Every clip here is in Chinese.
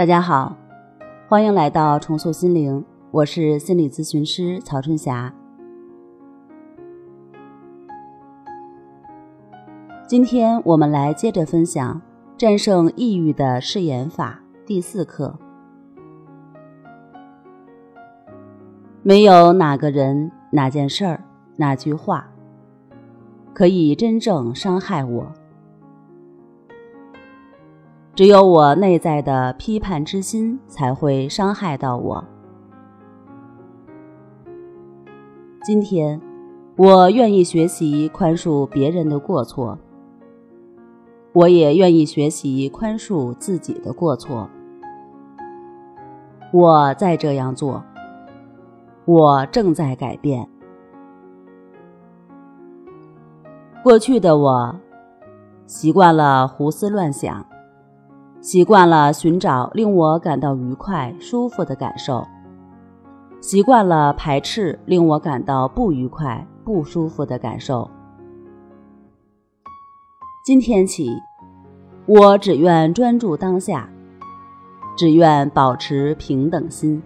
大家好，欢迎来到重塑心灵，我是心理咨询师曹春霞。今天我们来接着分享战胜抑郁的誓言法第四课。没有哪个人、哪件事儿、哪句话，可以真正伤害我。只有我内在的批判之心才会伤害到我。今天，我愿意学习宽恕别人的过错，我也愿意学习宽恕自己的过错。我在这样做，我正在改变。过去的我，习惯了胡思乱想。习惯了寻找令我感到愉快、舒服的感受，习惯了排斥令我感到不愉快、不舒服的感受。今天起，我只愿专注当下，只愿保持平等心，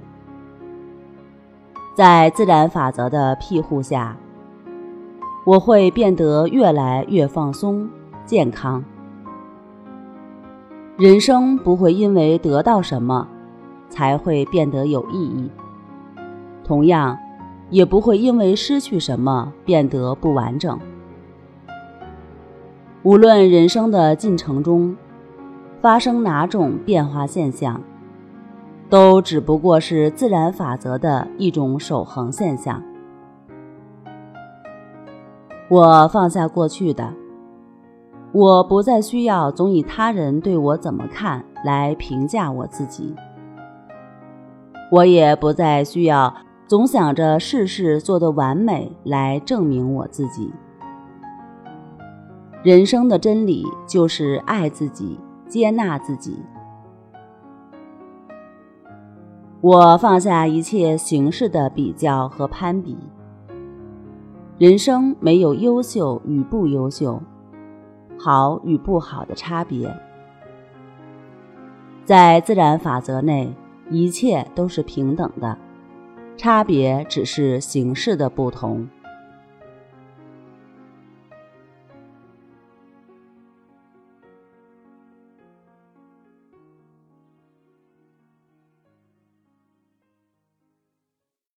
在自然法则的庇护下，我会变得越来越放松、健康。人生不会因为得到什么才会变得有意义，同样，也不会因为失去什么变得不完整。无论人生的进程中发生哪种变化现象，都只不过是自然法则的一种守恒现象。我放下过去的。我不再需要总以他人对我怎么看来评价我自己，我也不再需要总想着事事做得完美来证明我自己。人生的真理就是爱自己，接纳自己。我放下一切形式的比较和攀比。人生没有优秀与不优秀。好与不好的差别，在自然法则内，一切都是平等的，差别只是形式的不同。